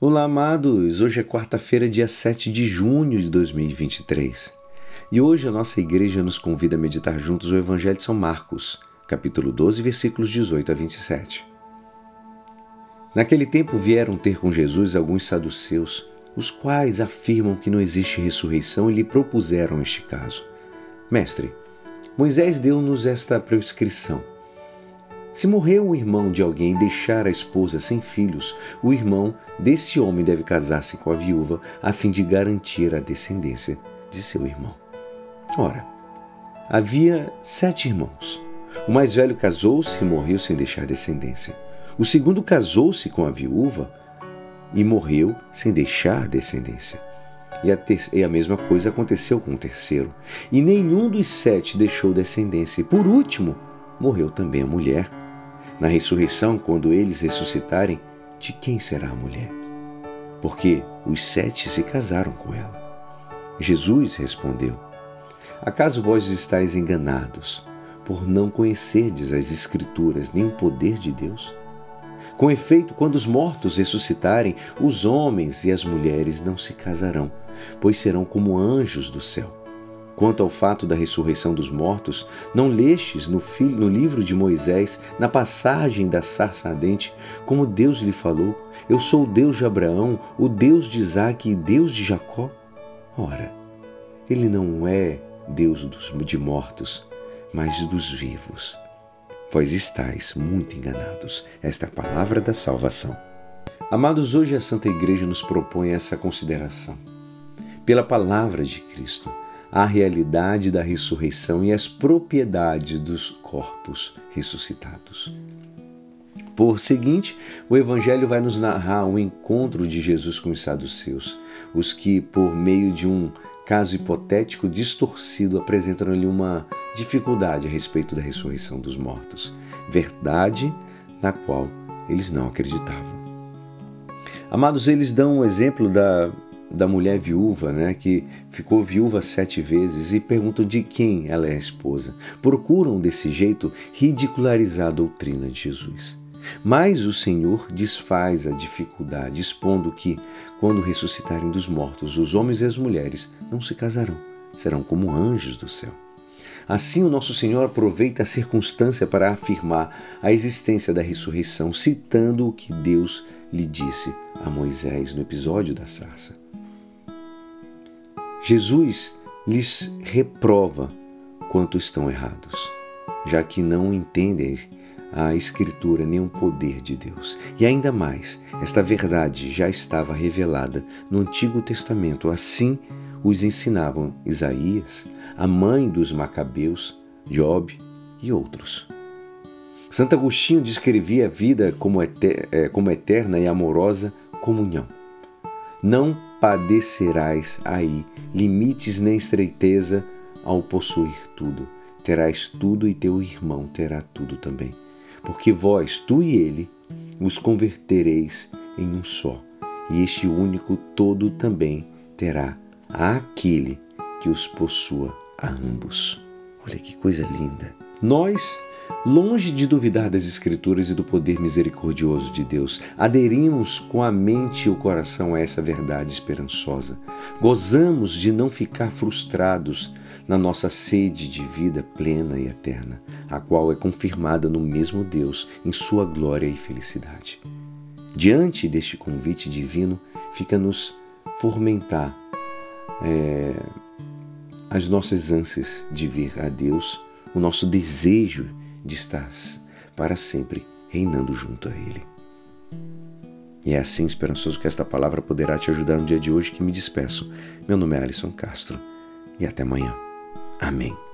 Olá, amados! Hoje é quarta-feira, dia 7 de junho de 2023. E hoje a nossa igreja nos convida a meditar juntos o Evangelho de São Marcos, capítulo 12, versículos 18 a 27. Naquele tempo vieram ter com Jesus alguns saduceus, os quais afirmam que não existe ressurreição e lhe propuseram este caso. Mestre, Moisés deu-nos esta prescrição se morreu o irmão de alguém e deixar a esposa sem filhos, o irmão desse homem deve casar-se com a viúva a fim de garantir a descendência de seu irmão. Ora, havia sete irmãos. O mais velho casou-se e morreu sem deixar descendência. O segundo casou-se com a viúva e morreu sem deixar descendência. E a, e a, mesma coisa aconteceu com o terceiro. E nenhum dos sete deixou descendência. E por último, morreu também a mulher. Na ressurreição, quando eles ressuscitarem, de quem será a mulher? Porque os sete se casaram com ela. Jesus respondeu: Acaso vós estáis enganados por não conhecerdes as Escrituras nem o poder de Deus? Com efeito, quando os mortos ressuscitarem, os homens e as mulheres não se casarão, pois serão como anjos do céu. Quanto ao fato da ressurreição dos mortos, não lestes no, no, livro de Moisés, na passagem da sarça ardente, como Deus lhe falou: Eu sou o Deus de Abraão, o Deus de Isaque e Deus de Jacó? Ora, ele não é Deus dos, de mortos, mas dos vivos. Vós estáis muito enganados. Esta é a palavra da salvação. Amados, hoje a Santa Igreja nos propõe essa consideração. Pela palavra de Cristo, a realidade da ressurreição e as propriedades dos corpos ressuscitados. Por seguinte, o Evangelho vai nos narrar o encontro de Jesus com os saduceus, os que, por meio de um caso hipotético distorcido, apresentam-lhe uma dificuldade a respeito da ressurreição dos mortos, verdade na qual eles não acreditavam. Amados, eles dão o exemplo da da mulher viúva, né, que ficou viúva sete vezes e perguntam de quem ela é a esposa. Procuram desse jeito ridicularizar a doutrina de Jesus. Mas o Senhor desfaz a dificuldade, expondo que, quando ressuscitarem dos mortos, os homens e as mulheres não se casarão, serão como anjos do céu. Assim, o nosso Senhor aproveita a circunstância para afirmar a existência da ressurreição, citando o que Deus lhe disse a Moisés no episódio da sarça. Jesus lhes reprova quanto estão errados, já que não entendem a Escritura nem o poder de Deus. E ainda mais, esta verdade já estava revelada no Antigo Testamento, assim os ensinavam Isaías, a mãe dos Macabeus, Job e outros. Santo Agostinho descrevia a vida como, eh, eterna e amorosa comunhão. Não padecerás aí limites nem estreiteza ao possuir tudo. Terás tudo e teu irmão terá tudo também. Porque vós, tu e ele, os convertereis em um só, e este único todo também terá aquele que os possua a ambos. Olha que coisa linda. Nós Longe de duvidar das Escrituras e do poder misericordioso de Deus, aderimos com a mente e o coração a essa verdade esperançosa. Gozamos de não ficar frustrados na nossa sede de vida plena e eterna, a qual é confirmada no mesmo Deus em sua glória e felicidade. Diante deste convite divino, fica-nos fomentar é, as nossas ânsias de ver a Deus, o nosso desejo de estar para sempre reinando junto a Ele. E é assim, esperançoso, que esta palavra poderá te ajudar no dia de hoje que me despeço. Meu nome é Alisson Castro e até amanhã. Amém.